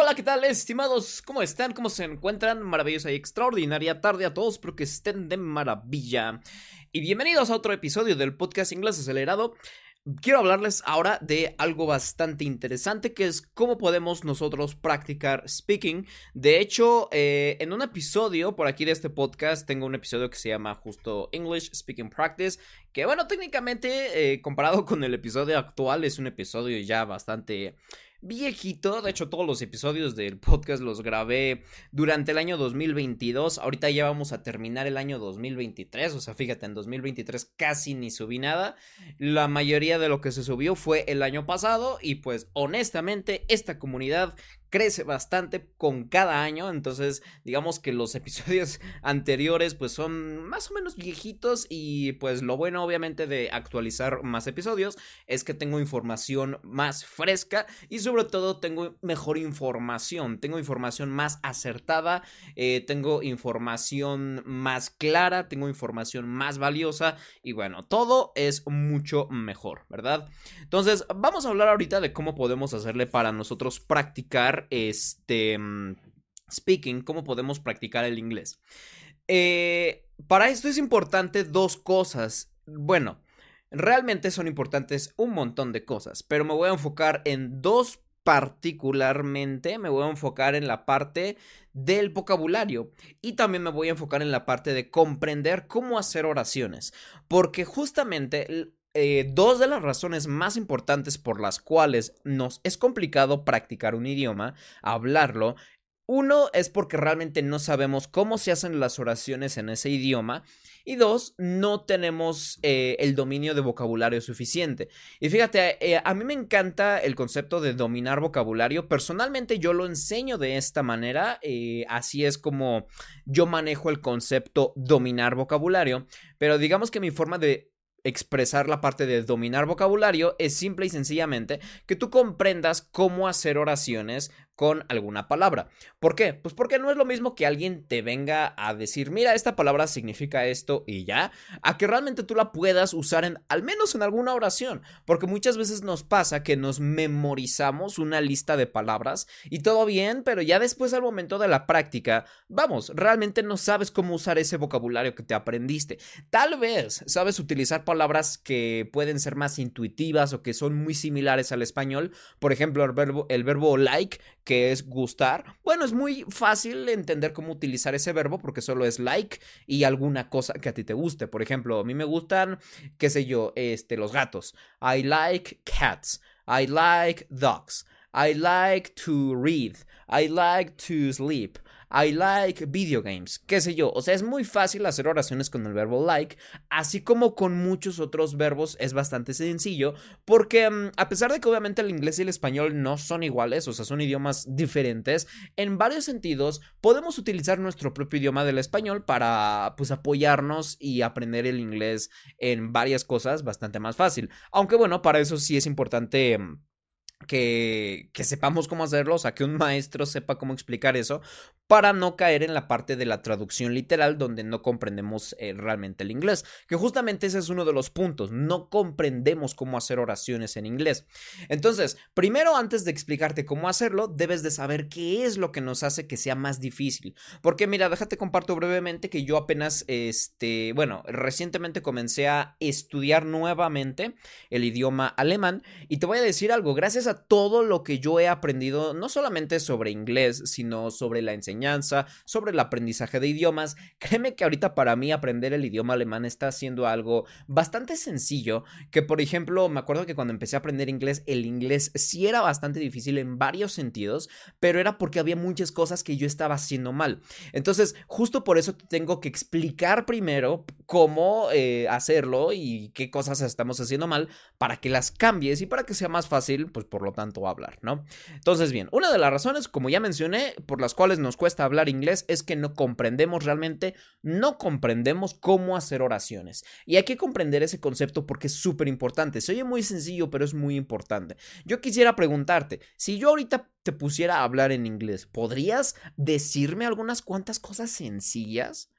Hola, ¿qué tal, estimados? ¿Cómo están? ¿Cómo se encuentran? Maravillosa y extraordinaria tarde a todos, espero que estén de maravilla. Y bienvenidos a otro episodio del podcast Inglés Acelerado. Quiero hablarles ahora de algo bastante interesante que es cómo podemos nosotros practicar speaking. De hecho, eh, en un episodio por aquí de este podcast tengo un episodio que se llama justo English Speaking Practice, que bueno, técnicamente eh, comparado con el episodio actual es un episodio ya bastante viejito. De hecho, todos los episodios del podcast los grabé durante el año 2022. Ahorita ya vamos a terminar el año 2023. O sea, fíjate, en 2023 casi ni subí nada. La mayoría de lo que se subió fue el año pasado. Y pues honestamente, esta comunidad crece bastante con cada año, entonces digamos que los episodios anteriores pues son más o menos viejitos y pues lo bueno obviamente de actualizar más episodios es que tengo información más fresca y sobre todo tengo mejor información, tengo información más acertada, eh, tengo información más clara, tengo información más valiosa y bueno, todo es mucho mejor, ¿verdad? Entonces vamos a hablar ahorita de cómo podemos hacerle para nosotros practicar este, mm, speaking, cómo podemos practicar el inglés. Eh, para esto es importante dos cosas. Bueno, realmente son importantes un montón de cosas, pero me voy a enfocar en dos particularmente, me voy a enfocar en la parte del vocabulario y también me voy a enfocar en la parte de comprender cómo hacer oraciones, porque justamente eh, dos de las razones más importantes por las cuales nos es complicado practicar un idioma, hablarlo, uno es porque realmente no sabemos cómo se hacen las oraciones en ese idioma. Y dos, no tenemos eh, el dominio de vocabulario suficiente. Y fíjate, eh, a mí me encanta el concepto de dominar vocabulario. Personalmente yo lo enseño de esta manera. así es como yo manejo el concepto dominar vocabulario. Pero digamos que mi forma de expresar la parte de dominar vocabulario es simple y sencillamente que tú comprendas cómo hacer oraciones con alguna palabra. ¿Por qué? Pues porque no es lo mismo que alguien te venga a decir, mira, esta palabra significa esto y ya, a que realmente tú la puedas usar en, al menos en alguna oración, porque muchas veces nos pasa que nos memorizamos una lista de palabras y todo bien, pero ya después al momento de la práctica, vamos, realmente no sabes cómo usar ese vocabulario que te aprendiste. Tal vez sabes utilizar palabras que pueden ser más intuitivas o que son muy similares al español, por ejemplo, el verbo, el verbo like, que es gustar, bueno, es muy fácil entender cómo utilizar ese verbo porque solo es like y alguna cosa que a ti te guste. Por ejemplo, a mí me gustan, qué sé yo, este, los gatos. I like cats. I like dogs. I like to read. I like to sleep. I like video games, qué sé yo. O sea, es muy fácil hacer oraciones con el verbo like, así como con muchos otros verbos es bastante sencillo, porque mm, a pesar de que obviamente el inglés y el español no son iguales, o sea, son idiomas diferentes, en varios sentidos podemos utilizar nuestro propio idioma del español para pues apoyarnos y aprender el inglés en varias cosas bastante más fácil. Aunque bueno, para eso sí es importante mm, que, sepamos cómo hacerlo, o sea, que un maestro sepa cómo explicar eso, para no caer en la parte de la traducción literal donde no comprendemos eh, realmente el inglés, que justamente ese es uno de los puntos, no comprendemos cómo hacer oraciones en inglés. Entonces, primero antes de explicarte cómo hacerlo, debes de saber qué es lo que nos hace que sea más difícil, porque mira, déjate comparto brevemente que yo apenas, este, bueno, recientemente comencé a estudiar nuevamente el idioma alemán y te voy a decir algo, gracias todo lo que yo he aprendido, no solamente sobre inglés, sino sobre la enseñanza, sobre el aprendizaje de idiomas. Créeme que ahorita para mí aprender el idioma alemán está siendo algo bastante sencillo, que por ejemplo me acuerdo que cuando empecé a aprender inglés, el inglés sí era bastante difícil en varios sentidos, pero era porque había muchas cosas que yo estaba haciendo mal. Entonces, justo por eso te tengo que explicar primero cómo eh, hacerlo y qué cosas estamos haciendo mal para que las cambies y para que sea más fácil, pues lo tanto hablar, ¿no? Entonces, bien, una de las razones, como ya mencioné, por las cuales nos cuesta hablar inglés es que no comprendemos realmente, no comprendemos cómo hacer oraciones. Y hay que comprender ese concepto porque es súper importante. Se oye muy sencillo, pero es muy importante. Yo quisiera preguntarte, si yo ahorita te pusiera a hablar en inglés, ¿podrías decirme algunas cuantas cosas sencillas?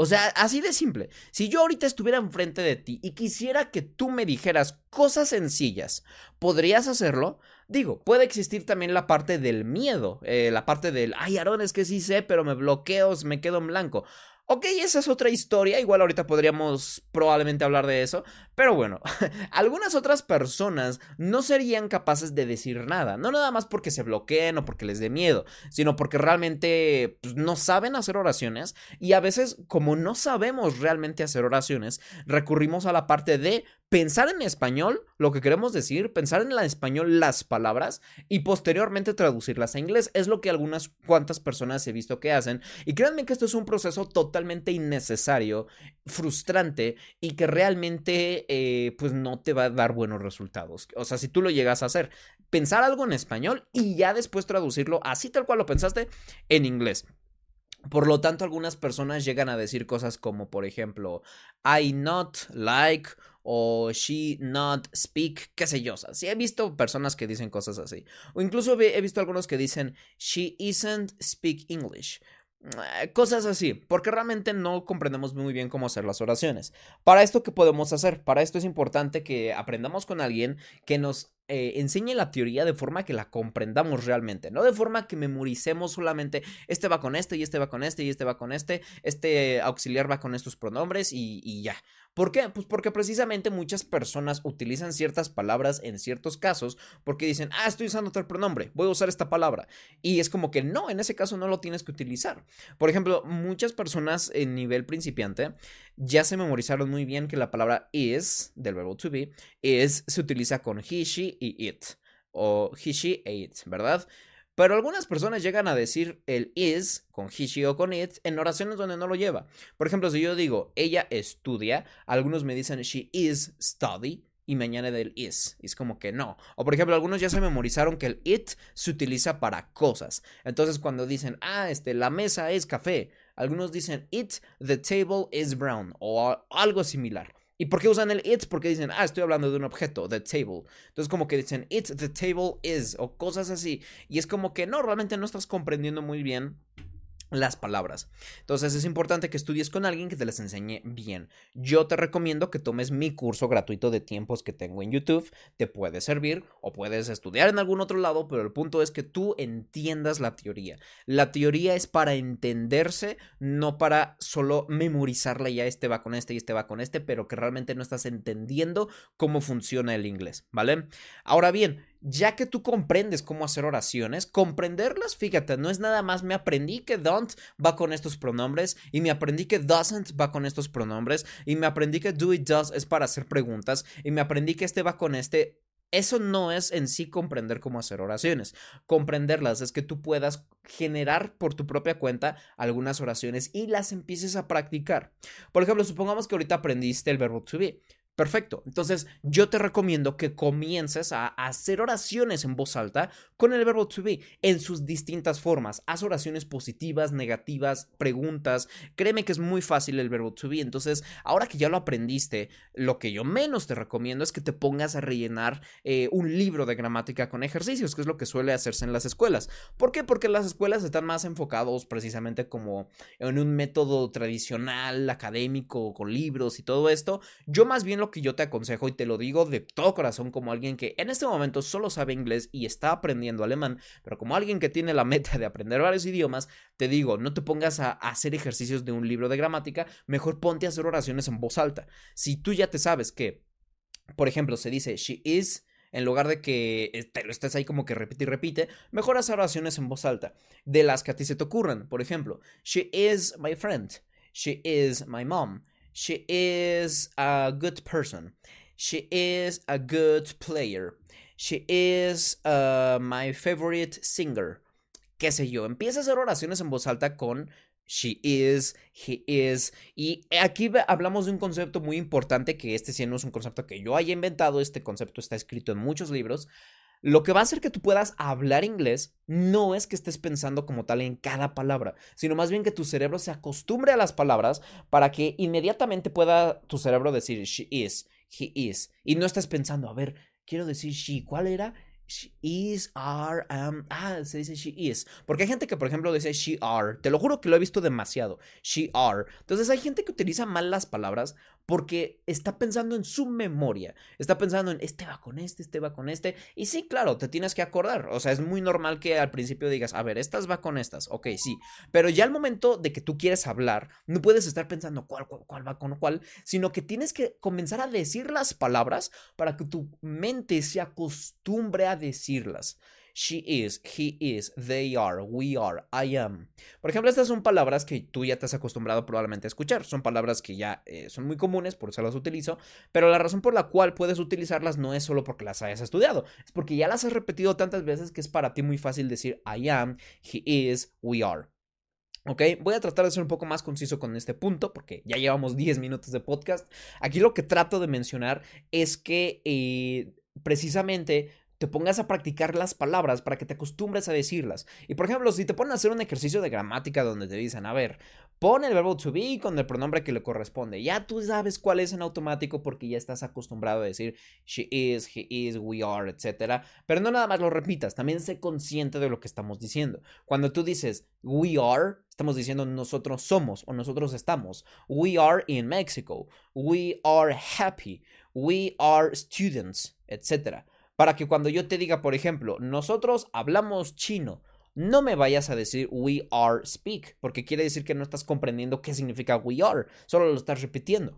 O sea, así de simple. Si yo ahorita estuviera enfrente de ti y quisiera que tú me dijeras cosas sencillas, ¿podrías hacerlo? Digo, puede existir también la parte del miedo, eh, la parte del, ay, Aaron, es que sí sé, pero me bloqueo, me quedo en blanco. Ok, esa es otra historia, igual ahorita podríamos probablemente hablar de eso, pero bueno, algunas otras personas no serían capaces de decir nada, no nada más porque se bloqueen o porque les dé miedo, sino porque realmente pues, no saben hacer oraciones y a veces como no sabemos realmente hacer oraciones, recurrimos a la parte de pensar en español lo que queremos decir, pensar en español las palabras y posteriormente traducirlas a inglés. Es lo que algunas cuantas personas he visto que hacen. Y créanme que esto es un proceso totalmente innecesario, frustrante y que realmente eh, pues no te va a dar buenos resultados. O sea, si tú lo llegas a hacer, pensar algo en español y ya después traducirlo así tal cual lo pensaste en inglés. Por lo tanto, algunas personas llegan a decir cosas como, por ejemplo, I not like o she not speak, qué sé yo. sí, he visto personas que dicen cosas así. O incluso he visto algunos que dicen she isn't speak English. Eh, cosas así, porque realmente no comprendemos muy bien cómo hacer las oraciones. Para esto, ¿qué podemos hacer? Para esto es importante que aprendamos con alguien que nos eh, enseñe la teoría de forma que la comprendamos realmente, no de forma que memoricemos solamente este va con este y este va con este y este va con este, este auxiliar va con estos pronombres y, y ya. ¿Por qué? Pues porque precisamente muchas personas utilizan ciertas palabras en ciertos casos porque dicen, ah, estoy usando otro pronombre, voy a usar esta palabra. Y es como que no, en ese caso no lo tienes que utilizar. Por ejemplo, muchas personas en nivel principiante ya se memorizaron muy bien que la palabra is, del verbo to be, is se utiliza con he, she y it. O he, she e it, ¿verdad? Pero algunas personas llegan a decir el is con he, she o con it en oraciones donde no lo lleva. Por ejemplo, si yo digo ella estudia, algunos me dicen she is study y me añade del is. Y es como que no. O por ejemplo, algunos ya se memorizaron que el it se utiliza para cosas. Entonces cuando dicen, ah, este, la mesa es café, algunos dicen it, the table is brown o algo similar. ¿Y por qué usan el it? Porque dicen, ah, estoy hablando de un objeto, the table. Entonces como que dicen, it, the table is, o cosas así. Y es como que no, realmente no estás comprendiendo muy bien las palabras. Entonces es importante que estudies con alguien que te las enseñe bien. Yo te recomiendo que tomes mi curso gratuito de tiempos que tengo en YouTube. Te puede servir o puedes estudiar en algún otro lado, pero el punto es que tú entiendas la teoría. La teoría es para entenderse, no para solo memorizarla ya este va con este y este va con este, pero que realmente no estás entendiendo cómo funciona el inglés, ¿vale? Ahora bien, ya que tú comprendes cómo hacer oraciones, comprenderlas, fíjate, no es nada más me aprendí que don't va con estos pronombres y me aprendí que doesn't va con estos pronombres y me aprendí que do it does es para hacer preguntas y me aprendí que este va con este. Eso no es en sí comprender cómo hacer oraciones. Comprenderlas es que tú puedas generar por tu propia cuenta algunas oraciones y las empieces a practicar. Por ejemplo, supongamos que ahorita aprendiste el verbo to be. Perfecto. Entonces, yo te recomiendo que comiences a hacer oraciones en voz alta con el verbo to be en sus distintas formas. Haz oraciones positivas, negativas, preguntas. Créeme que es muy fácil el verbo to be. Entonces, ahora que ya lo aprendiste, lo que yo menos te recomiendo es que te pongas a rellenar eh, un libro de gramática con ejercicios, que es lo que suele hacerse en las escuelas. ¿Por qué? Porque las escuelas están más enfocados precisamente como en un método tradicional, académico, con libros y todo esto. Yo más bien lo que yo te aconsejo y te lo digo de todo corazón como alguien que en este momento solo sabe inglés y está aprendiendo alemán, pero como alguien que tiene la meta de aprender varios idiomas, te digo, no te pongas a hacer ejercicios de un libro de gramática, mejor ponte a hacer oraciones en voz alta. Si tú ya te sabes que, por ejemplo, se dice she is, en lugar de que te lo estés ahí como que repite y repite, mejor haz oraciones en voz alta, de las que a ti se te ocurran. Por ejemplo, she is my friend, she is my mom, She is a good person. She is a good player. She is uh, my favorite singer. Qué sé yo. Empieza a hacer oraciones en voz alta con she is, he is. Y aquí hablamos de un concepto muy importante que este sí no es un concepto que yo haya inventado. Este concepto está escrito en muchos libros. Lo que va a hacer que tú puedas hablar inglés no es que estés pensando como tal en cada palabra, sino más bien que tu cerebro se acostumbre a las palabras para que inmediatamente pueda tu cerebro decir she is, he is, y no estés pensando, a ver, quiero decir she, ¿cuál era? She is, are, am. Ah, se dice she is. Porque hay gente que, por ejemplo, dice she are. Te lo juro que lo he visto demasiado. She are. Entonces hay gente que utiliza mal las palabras porque está pensando en su memoria. Está pensando en este va con este, este va con este. Y sí, claro, te tienes que acordar. O sea, es muy normal que al principio digas, a ver, estas va con estas. Ok, sí. Pero ya al momento de que tú quieres hablar, no puedes estar pensando cuál, cuál, cuál va con cuál, sino que tienes que comenzar a decir las palabras para que tu mente se acostumbre a decirlas. She is, he is, they are, we are, I am. Por ejemplo, estas son palabras que tú ya te has acostumbrado probablemente a escuchar. Son palabras que ya eh, son muy comunes, por eso las utilizo. Pero la razón por la cual puedes utilizarlas no es solo porque las hayas estudiado, es porque ya las has repetido tantas veces que es para ti muy fácil decir I am, he is, we are. Ok, voy a tratar de ser un poco más conciso con este punto porque ya llevamos 10 minutos de podcast. Aquí lo que trato de mencionar es que eh, precisamente te pongas a practicar las palabras para que te acostumbres a decirlas. Y por ejemplo, si te ponen a hacer un ejercicio de gramática donde te dicen, a ver, pon el verbo to be con el pronombre que le corresponde, ya tú sabes cuál es en automático porque ya estás acostumbrado a decir she is, he is, we are, etc. Pero no nada más lo repitas, también sé consciente de lo que estamos diciendo. Cuando tú dices we are, estamos diciendo nosotros somos o nosotros estamos. We are in Mexico. We are happy. We are students, etc para que cuando yo te diga, por ejemplo, nosotros hablamos chino, no me vayas a decir we are speak, porque quiere decir que no estás comprendiendo qué significa we are, solo lo estás repitiendo.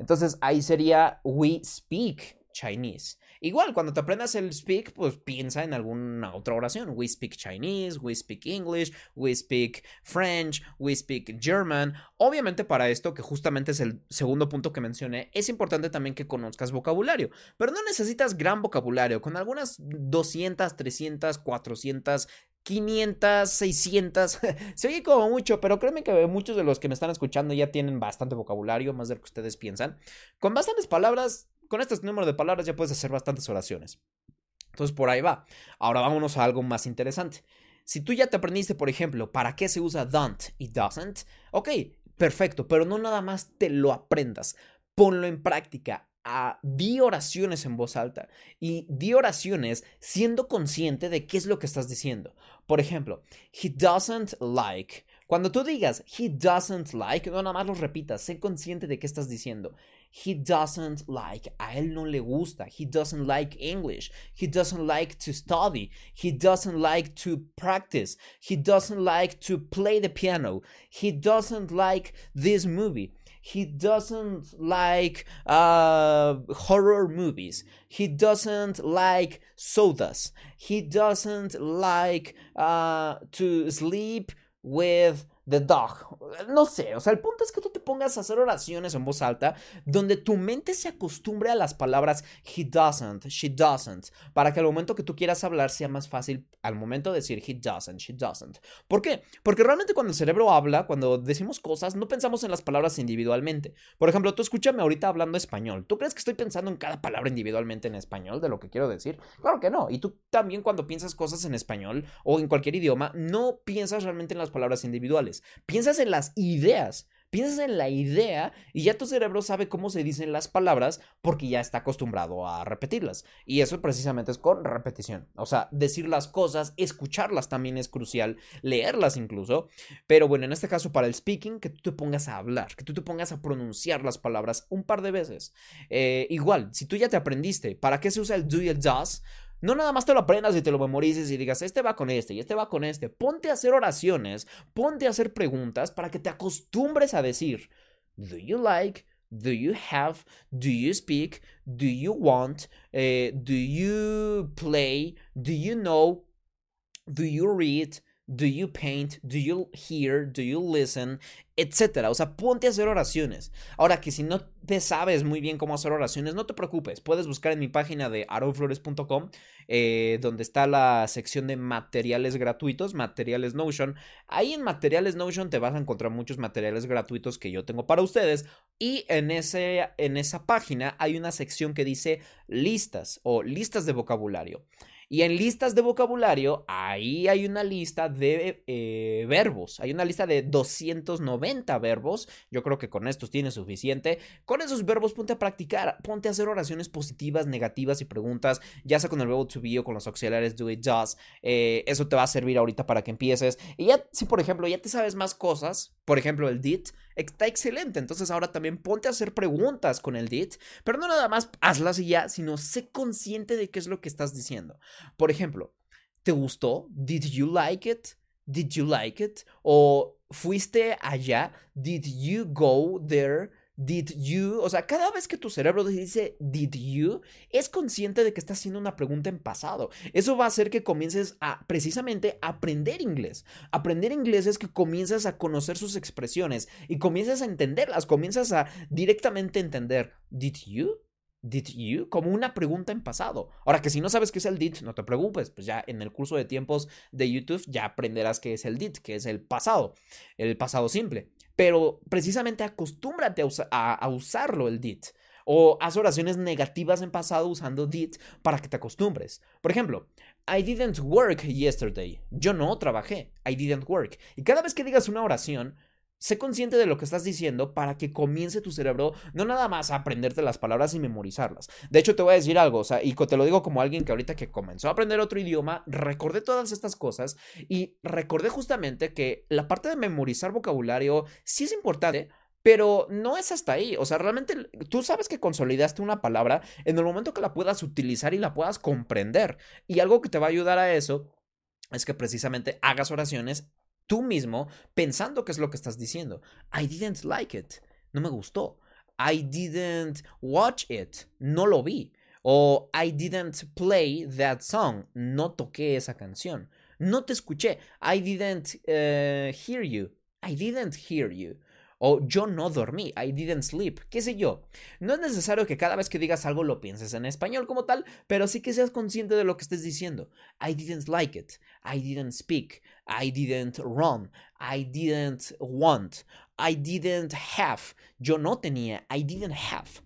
Entonces ahí sería we speak Chinese. Igual, cuando te aprendas el speak, pues piensa en alguna otra oración. We speak Chinese, we speak English, we speak French, we speak German. Obviamente para esto, que justamente es el segundo punto que mencioné, es importante también que conozcas vocabulario. Pero no necesitas gran vocabulario. Con algunas 200, 300, 400, 500, 600. Se oye como mucho, pero créeme que muchos de los que me están escuchando ya tienen bastante vocabulario, más de lo que ustedes piensan. Con bastantes palabras con este número de palabras ya puedes hacer bastantes oraciones. Entonces por ahí va. Ahora vámonos a algo más interesante. Si tú ya te aprendiste, por ejemplo, para qué se usa don't y doesn't, ok, perfecto, pero no nada más te lo aprendas, ponlo en práctica. A, di oraciones en voz alta y di oraciones siendo consciente de qué es lo que estás diciendo. Por ejemplo, he doesn't like. Cuando tú digas he doesn't like, no nada más lo repitas, sé consciente de qué estás diciendo. He doesn't like, a él no le gusta. He doesn't like English. He doesn't like to study. He doesn't like to practice. He doesn't like to play the piano. He doesn't like this movie. He doesn't like uh, horror movies. He doesn't like sodas. He doesn't like uh, to sleep with The Dog. No sé, o sea, el punto es que tú te pongas a hacer oraciones en voz alta donde tu mente se acostumbre a las palabras he doesn't, she doesn't, para que al momento que tú quieras hablar sea más fácil al momento de decir he doesn't, she doesn't. ¿Por qué? Porque realmente cuando el cerebro habla, cuando decimos cosas, no pensamos en las palabras individualmente. Por ejemplo, tú escúchame ahorita hablando español. ¿Tú crees que estoy pensando en cada palabra individualmente en español de lo que quiero decir? Claro que no. Y tú también cuando piensas cosas en español o en cualquier idioma, no piensas realmente en las palabras individuales. Piensas en las ideas. Piensas en la idea y ya tu cerebro sabe cómo se dicen las palabras porque ya está acostumbrado a repetirlas. Y eso precisamente es con repetición. O sea, decir las cosas, escucharlas también es crucial, leerlas incluso. Pero bueno, en este caso para el speaking, que tú te pongas a hablar, que tú te pongas a pronunciar las palabras un par de veces. Eh, igual, si tú ya te aprendiste, ¿para qué se usa el do y el does? No nada más te lo aprendas y te lo memorices y digas, este va con este y este va con este. Ponte a hacer oraciones, ponte a hacer preguntas para que te acostumbres a decir, do you like? Do you have? Do you speak? Do you want? Eh, do you play? Do you know? Do you read? Do you paint? Do you hear? Do you listen? etcétera. O sea, ponte a hacer oraciones. Ahora que si no te sabes muy bien cómo hacer oraciones, no te preocupes. Puedes buscar en mi página de aroflores.com, eh, donde está la sección de materiales gratuitos, materiales Notion. Ahí en materiales Notion te vas a encontrar muchos materiales gratuitos que yo tengo para ustedes. Y en, ese, en esa página hay una sección que dice listas o listas de vocabulario. Y en listas de vocabulario, ahí hay una lista de eh, verbos. Hay una lista de 290 verbos. Yo creo que con estos tienes suficiente. Con esos verbos ponte a practicar, ponte a hacer oraciones positivas, negativas y preguntas, ya sea con el verbo to be o con los auxiliares do it, does. Eh, eso te va a servir ahorita para que empieces. Y ya, si por ejemplo ya te sabes más cosas, por ejemplo el did, está excelente. Entonces ahora también ponte a hacer preguntas con el did, pero no nada más hazlas y ya, sino sé consciente de qué es lo que estás diciendo. Por ejemplo, ¿te gustó? Did you like it? Did you like it? O fuiste allá? Did you go there? Did you, o sea, cada vez que tu cerebro dice did you, es consciente de que está haciendo una pregunta en pasado. Eso va a hacer que comiences a precisamente aprender inglés. Aprender inglés es que comienzas a conocer sus expresiones y comienzas a entenderlas, comienzas a directamente entender did you, Did you? Como una pregunta en pasado. Ahora que si no sabes qué es el did, no te preocupes, pues ya en el curso de tiempos de YouTube ya aprenderás qué es el did, que es el pasado, el pasado simple. Pero precisamente acostúmbrate a, usarlo el did. O haz oraciones negativas en pasado usando did para que te acostumbres. Por ejemplo, I didn't work yesterday. Yo no trabajé. I didn't work. Y cada vez que digas una oración, Sé consciente de lo que estás diciendo para que comience tu cerebro no nada más a aprenderte las palabras y memorizarlas. De hecho, te voy a decir algo, o sea, y te lo digo como alguien que ahorita que comenzó a aprender otro idioma, recordé todas estas cosas y recordé justamente que la parte de memorizar vocabulario sí es importante, pero no es hasta ahí. O sea, realmente tú sabes que consolidaste una palabra en el momento que la puedas utilizar y la puedas comprender. Y algo que te va a ayudar a eso es que precisamente hagas oraciones tú mismo pensando qué es lo que estás diciendo. I didn't like it. No me gustó. I didn't watch it. No lo vi. O I didn't play that song. No toqué esa canción. No te escuché. I didn't uh, hear you. I didn't hear you. O yo no dormí, I didn't sleep, qué sé yo. No es necesario que cada vez que digas algo lo pienses en español como tal, pero sí que seas consciente de lo que estés diciendo. I didn't like it, I didn't speak, I didn't run, I didn't want, I didn't have. Yo no tenía, I didn't have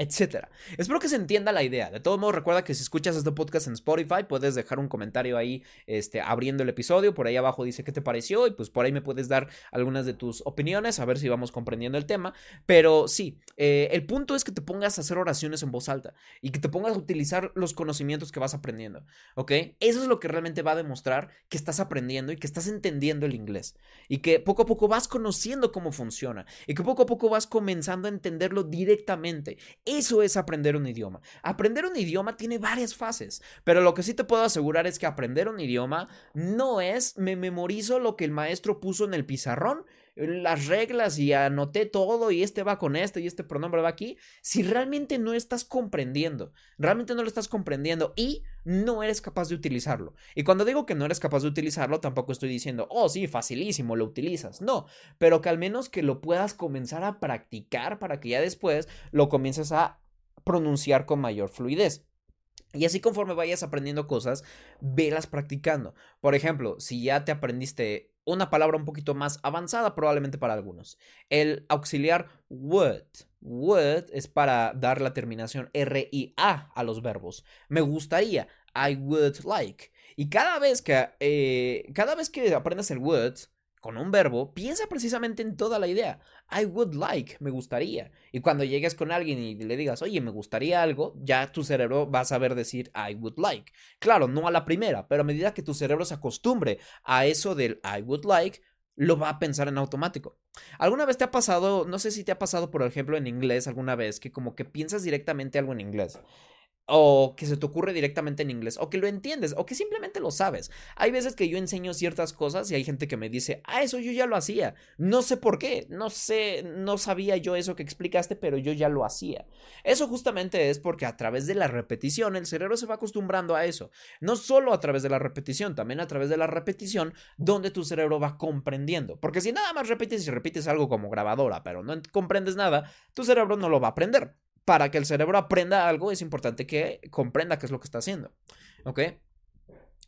etcétera. Espero que se entienda la idea. De todos modos, recuerda que si escuchas este podcast en Spotify, puedes dejar un comentario ahí, este, abriendo el episodio. Por ahí abajo dice qué te pareció y pues por ahí me puedes dar algunas de tus opiniones, a ver si vamos comprendiendo el tema. Pero sí, eh, el punto es que te pongas a hacer oraciones en voz alta y que te pongas a utilizar los conocimientos que vas aprendiendo, ¿ok? Eso es lo que realmente va a demostrar que estás aprendiendo y que estás entendiendo el inglés y que poco a poco vas conociendo cómo funciona y que poco a poco vas comenzando a entenderlo directamente. Eso es aprender un idioma. Aprender un idioma tiene varias fases, pero lo que sí te puedo asegurar es que aprender un idioma no es me memorizo lo que el maestro puso en el pizarrón las reglas y anoté todo y este va con este y este pronombre va aquí, si realmente no estás comprendiendo, realmente no lo estás comprendiendo y no eres capaz de utilizarlo. Y cuando digo que no eres capaz de utilizarlo, tampoco estoy diciendo, oh sí, facilísimo, lo utilizas. No, pero que al menos que lo puedas comenzar a practicar para que ya después lo comiences a pronunciar con mayor fluidez. Y así conforme vayas aprendiendo cosas, velas practicando. Por ejemplo, si ya te aprendiste una palabra un poquito más avanzada probablemente para algunos. El auxiliar would. Would es para dar la terminación R-I-A a los verbos. Me gustaría. I would like. Y cada vez que, eh, cada vez que aprendas el would, con un verbo, piensa precisamente en toda la idea. I would like, me gustaría. Y cuando llegues con alguien y le digas, oye, me gustaría algo, ya tu cerebro va a saber decir I would like. Claro, no a la primera, pero a medida que tu cerebro se acostumbre a eso del I would like, lo va a pensar en automático. ¿Alguna vez te ha pasado, no sé si te ha pasado, por ejemplo, en inglés alguna vez, que como que piensas directamente algo en inglés? O que se te ocurre directamente en inglés, o que lo entiendes, o que simplemente lo sabes. Hay veces que yo enseño ciertas cosas y hay gente que me dice, ah, eso yo ya lo hacía. No sé por qué, no sé, no sabía yo eso que explicaste, pero yo ya lo hacía. Eso justamente es porque a través de la repetición el cerebro se va acostumbrando a eso. No solo a través de la repetición, también a través de la repetición donde tu cerebro va comprendiendo. Porque si nada más repites y repites algo como grabadora, pero no comprendes nada, tu cerebro no lo va a aprender para que el cerebro aprenda algo, es importante que comprenda qué es lo que está haciendo. ¿Ok?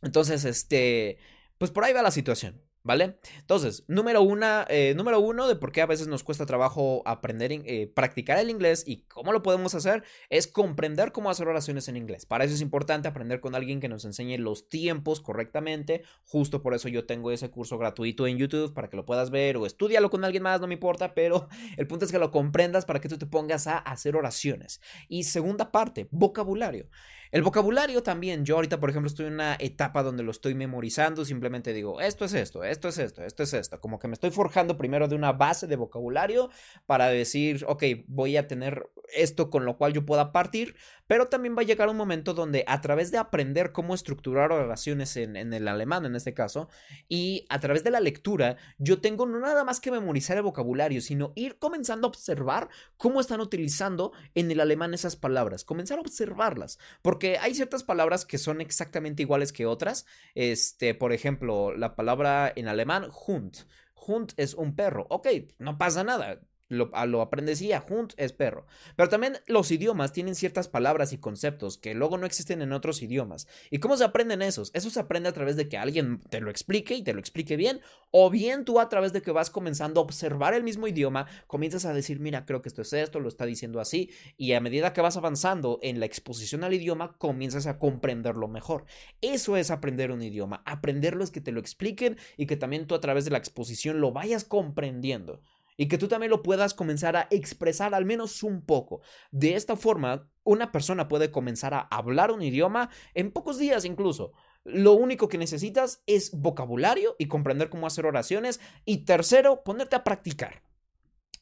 Entonces, este, pues por ahí va la situación. ¿Vale? Entonces, número, una, eh, número uno de por qué a veces nos cuesta trabajo aprender, eh, practicar el inglés y cómo lo podemos hacer es comprender cómo hacer oraciones en inglés. Para eso es importante aprender con alguien que nos enseñe los tiempos correctamente. Justo por eso yo tengo ese curso gratuito en YouTube para que lo puedas ver o estudialo con alguien más, no me importa, pero el punto es que lo comprendas para que tú te pongas a hacer oraciones. Y segunda parte, vocabulario. El vocabulario también, yo ahorita por ejemplo estoy en una etapa donde lo estoy memorizando, simplemente digo, esto es esto, esto es esto, esto es esto, como que me estoy forjando primero de una base de vocabulario para decir, ok, voy a tener esto con lo cual yo pueda partir, pero también va a llegar un momento donde a través de aprender cómo estructurar oraciones en, en, el alemán en este caso, y a través de la lectura, yo tengo no nada más que memorizar el vocabulario, sino ir comenzando a observar cómo están utilizando en el alemán esas palabras, comenzar a observarlas, porque hay ciertas palabras que son exactamente iguales que otras, este, por ejemplo, la palabra en alemán Hund. Hund es un perro. Ok, no pasa nada lo, lo aprendes y Hunt es perro. Pero también los idiomas tienen ciertas palabras y conceptos que luego no existen en otros idiomas. ¿Y cómo se aprenden esos? Eso se aprende a través de que alguien te lo explique y te lo explique bien, o bien tú a través de que vas comenzando a observar el mismo idioma, comienzas a decir, mira, creo que esto es esto, lo está diciendo así, y a medida que vas avanzando en la exposición al idioma, comienzas a comprenderlo mejor. Eso es aprender un idioma. Aprenderlo es que te lo expliquen y que también tú a través de la exposición lo vayas comprendiendo y que tú también lo puedas comenzar a expresar al menos un poco. De esta forma, una persona puede comenzar a hablar un idioma en pocos días incluso. Lo único que necesitas es vocabulario y comprender cómo hacer oraciones. Y tercero, ponerte a practicar.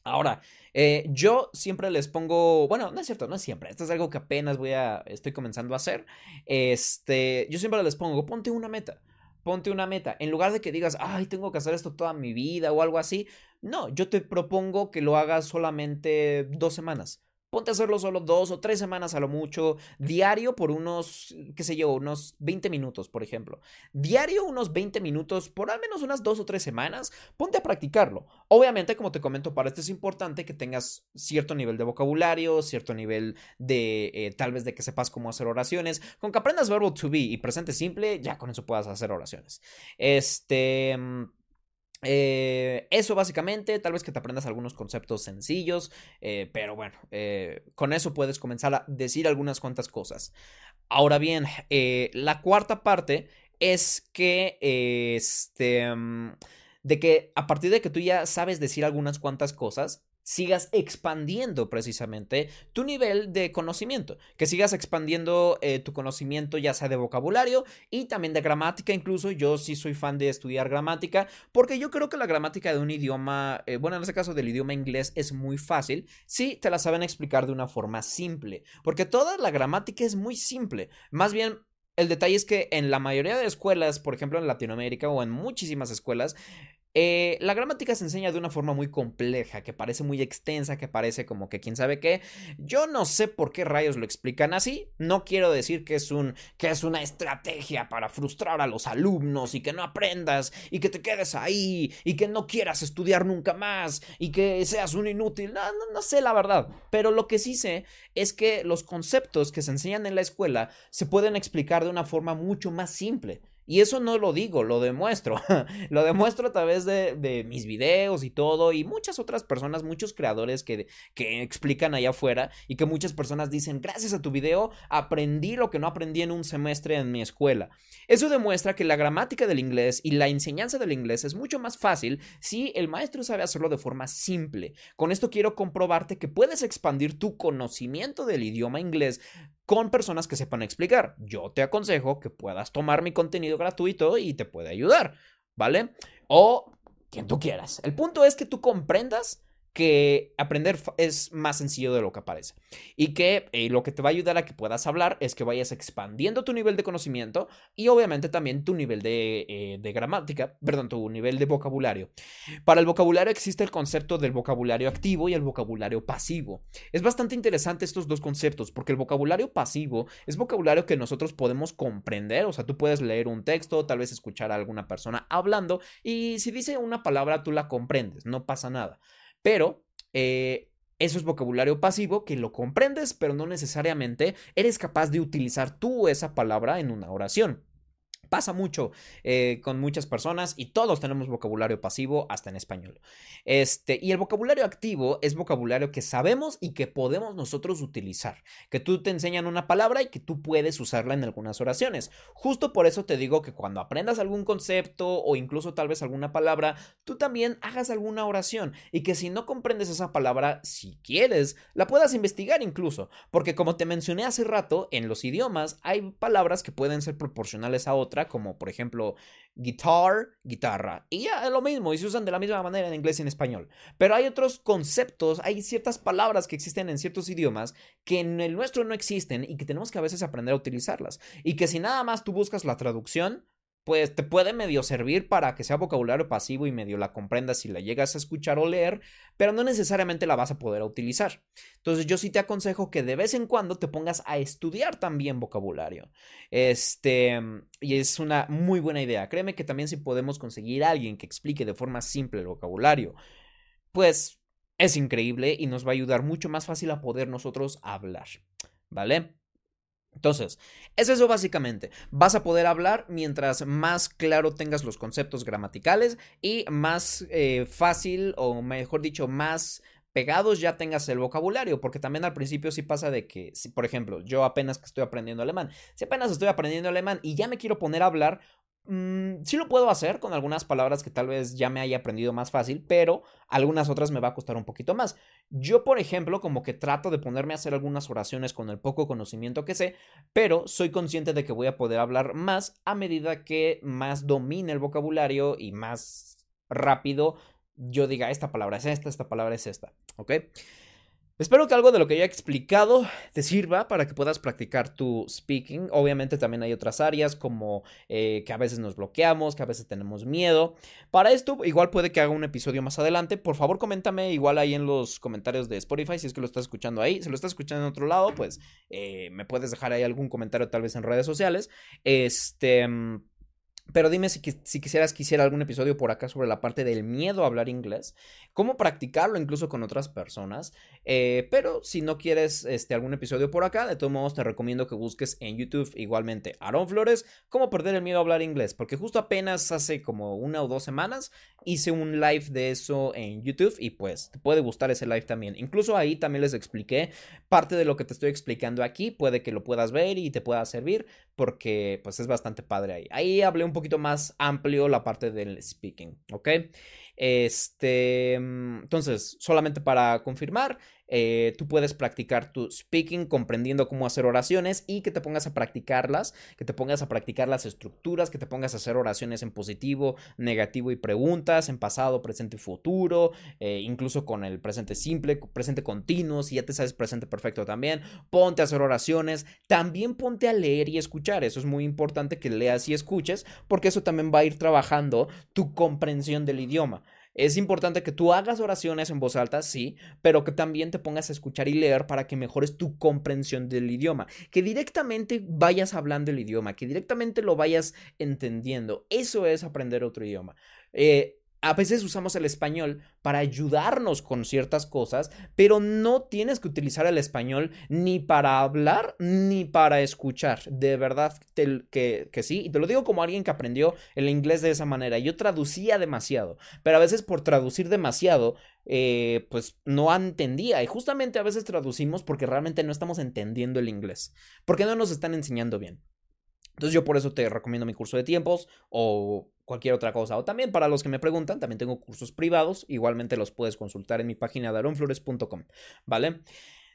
Ahora, eh, yo siempre les pongo, bueno, no es cierto, no es siempre, esto es algo que apenas voy a, estoy comenzando a hacer. Este, yo siempre les pongo, ponte una meta ponte una meta. En lugar de que digas, ay, tengo que hacer esto toda mi vida o algo así. No, yo te propongo que lo hagas solamente dos semanas. Ponte a hacerlo solo dos o tres semanas a lo mucho, diario por unos, qué sé yo, unos 20 minutos, por ejemplo. Diario unos 20 minutos por al menos unas dos o tres semanas, ponte a practicarlo. Obviamente, como te comento, para esto es importante que tengas cierto nivel de vocabulario, cierto nivel de, eh, tal vez de que sepas cómo hacer oraciones. Con que aprendas verbo to be y presente simple, ya con eso puedas hacer oraciones. Este... Eh, eso básicamente, tal vez que te aprendas algunos conceptos sencillos, eh, pero bueno, eh, con eso puedes comenzar a decir algunas cuantas cosas. Ahora bien, la cuarta parte es que, este, mm, de que a partir de que tú ya sabes decir algunas cuantas cosas, sigas expandiendo precisamente tu nivel de conocimiento, que sigas expandiendo eh, tu conocimiento ya sea de vocabulario y también de gramática, incluso yo sí soy fan de estudiar gramática, porque yo creo que la gramática de un idioma, eh, bueno, en este caso del idioma inglés es muy fácil, si te la saben explicar de una forma simple, porque toda la gramática es muy simple, más bien el detalle es que en la mayoría de escuelas, por ejemplo en Latinoamérica o en muchísimas escuelas, eh, la gramática se enseña de una forma muy compleja, que parece muy extensa, que parece como que quién sabe qué. Yo no sé por qué rayos lo explican así. No quiero decir que es un que es una estrategia para frustrar a los alumnos y que no aprendas y que te quedes ahí y que no quieras estudiar nunca más y que seas un inútil. No, no, no sé la verdad, pero lo que sí sé es que los conceptos que se enseñan en la escuela se pueden explicar de una forma mucho más simple. Y eso no lo digo, lo demuestro. lo demuestro a través de, mis videos y todo. Y muchas otras personas, muchos creadores que, que explican allá afuera. Y que muchas personas dicen, gracias a tu video, aprendí lo que no aprendí en un semestre en mi escuela. Eso demuestra que la gramática del inglés y la enseñanza del inglés es mucho más fácil si el maestro sabe hacerlo de forma simple. Con esto quiero comprobarte que puedes expandir tu conocimiento del idioma inglés con personas que sepan explicar. Yo te aconsejo que puedas tomar mi contenido gratuito y te puede ayudar, ¿vale? O quien tú quieras. El punto es que tú comprendas que aprender es más sencillo de lo que parece. Y que eh, lo que te va a ayudar a que puedas hablar es que vayas expandiendo tu nivel de conocimiento y obviamente también tu nivel de, eh, de, gramática, perdón, tu nivel de vocabulario. Para el vocabulario existe el concepto del vocabulario activo y el vocabulario pasivo. Es bastante interesante estos dos conceptos porque el vocabulario pasivo es vocabulario que nosotros podemos comprender, o sea, tú puedes leer un texto, tal vez escuchar a alguna persona hablando y si dice una palabra tú la comprendes, no pasa nada. Pero eh, eso es vocabulario pasivo que lo comprendes, pero no necesariamente eres capaz de utilizar tú esa palabra en una oración. Pasa mucho eh, con muchas personas y todos tenemos vocabulario pasivo hasta en español. Este, y el vocabulario activo es vocabulario que sabemos y que podemos nosotros utilizar, que tú te enseñan una palabra y que tú puedes usarla en algunas oraciones. Justo por eso te digo que cuando aprendas algún concepto o incluso tal vez alguna palabra, tú también hagas alguna oración y que si no comprendes esa palabra, si quieres, la puedas investigar incluso, porque como te mencioné hace rato, en los idiomas hay palabras que pueden ser proporcionales a como por ejemplo guitar, guitarra. Y ya es lo mismo, y se usan de la misma manera en inglés y en español. Pero hay otros conceptos, hay ciertas palabras que existen en ciertos idiomas que en el nuestro no existen y que tenemos que a veces aprender a utilizarlas. Y que si nada más tú buscas la traducción, pues te puede medio servir para que sea vocabulario pasivo y medio la comprendas si la llegas a escuchar o leer, pero no necesariamente la vas a poder utilizar. Entonces yo sí te aconsejo que de vez en cuando te pongas a estudiar también vocabulario. Este, y es una muy buena idea. Créeme que también si podemos conseguir a alguien que explique de forma simple el vocabulario, pues es increíble y nos va a ayudar mucho más fácil a poder nosotros hablar. ¿Vale? Entonces, es eso básicamente. Vas a poder hablar mientras más claro tengas los conceptos gramaticales y más eh, fácil o mejor dicho, más pegados ya tengas el vocabulario, porque también al principio sí pasa de que, si, por ejemplo, yo apenas que estoy aprendiendo alemán, si apenas estoy aprendiendo alemán y ya me quiero poner a hablar, Mm, sí lo puedo hacer con algunas palabras que tal vez ya me haya aprendido más fácil, pero algunas otras me va a costar un poquito más. Yo, por ejemplo, como que trato de ponerme a hacer algunas oraciones con el poco conocimiento que sé, pero soy consciente de que voy a poder hablar más a medida que más domine el vocabulario y más rápido yo diga esta palabra es esta, esta palabra es esta, ¿ok? Espero que algo de lo que haya explicado te sirva para que puedas practicar tu speaking. Obviamente también hay otras áreas como eh, que a veces nos bloqueamos, que a veces tenemos miedo. Para esto igual puede que haga un episodio más adelante. Por favor coméntame igual ahí en los comentarios de Spotify si es que lo estás escuchando ahí. Si lo estás escuchando en otro lado, pues eh, me puedes dejar ahí algún comentario tal vez en redes sociales. Este... Pero dime si, si, quisieras que hiciera algún episodio por acá sobre la parte del miedo a hablar inglés, cómo practicarlo incluso con otras personas. Eh, pero si no quieres este, algún episodio por acá, de todos modos te recomiendo que busques en YouTube igualmente Aaron Flores, cómo perder el miedo a hablar inglés. Porque justo apenas hace como una o dos semanas hice un live de eso en YouTube y pues te puede gustar ese live también. Incluso ahí también les expliqué parte de lo que te estoy explicando aquí, puede que lo puedas ver y te pueda servir porque pues es bastante padre ahí. Ahí hablé un poquito más amplio la parte del speaking, ¿ok? Este, mm, entonces, solamente para confirmar, eh, tú puedes practicar tu speaking comprendiendo cómo hacer oraciones y que te pongas a practicarlas, que te pongas a practicar las estructuras, que te pongas a hacer oraciones en positivo, negativo y preguntas, en pasado, presente y futuro, eh, incluso con el presente simple, presente continuo, si ya te sabes presente perfecto también, ponte a hacer oraciones, también ponte a leer y escuchar, eso es muy importante que leas y escuches, porque eso también va a ir trabajando tu comprensión del idioma. Es importante que tú hagas oraciones en voz alta, sí, pero que también te pongas a escuchar y leer para que mejores tu comprensión del idioma, que directamente vayas hablando el idioma, que directamente lo vayas entendiendo. Eso es aprender otro idioma. Eh, a veces usamos el español para ayudarnos con ciertas cosas, pero no tienes que utilizar el español ni para hablar ni para escuchar. De verdad que, que, sí. Y te lo digo como alguien que aprendió el inglés de esa manera. Yo traducía demasiado, pero a veces por traducir demasiado, eh, pues no entendía. Y justamente a veces traducimos porque realmente no estamos entendiendo el inglés, porque no nos están enseñando bien. Entonces yo por eso te recomiendo mi curso de tiempos o cualquier otra cosa. O también para los que me preguntan, también tengo cursos privados. Igualmente los puedes consultar en mi página de ¿vale?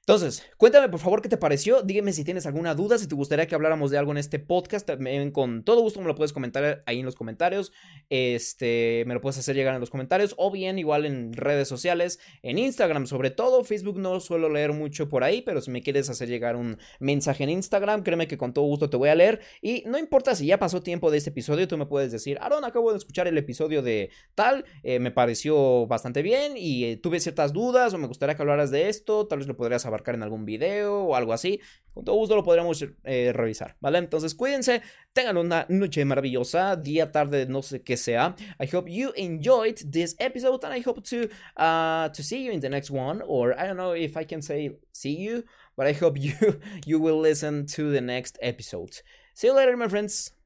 Entonces, cuéntame por favor qué te pareció. Dígame si tienes alguna duda, si te gustaría que habláramos de algo en este podcast. También con todo gusto me lo puedes comentar ahí en los comentarios. Este, me lo puedes hacer llegar en los comentarios o bien igual en redes sociales, en Instagram sobre todo. Facebook no suelo leer mucho por ahí, pero si me quieres hacer llegar un mensaje en Instagram, créeme que con todo gusto te voy a leer. Y no importa si ya pasó tiempo de este episodio, tú me puedes decir, Aaron, acabo de escuchar el episodio de tal, eh, me pareció bastante bien y eh, tuve ciertas dudas o me gustaría que hablaras de esto, tal vez lo podrías abarcar en algún video o algo así, con todo gusto lo podríamos eh, revisar, ¿vale? Entonces cuídense, tengan una noche maravillosa, día, tarde, no sé qué sea. I hope you enjoyed this episode and I hope to, uh, to see you in the next one, or I don't know if I can say see you, but I hope you, you will listen to the next episode. See you later, my friends.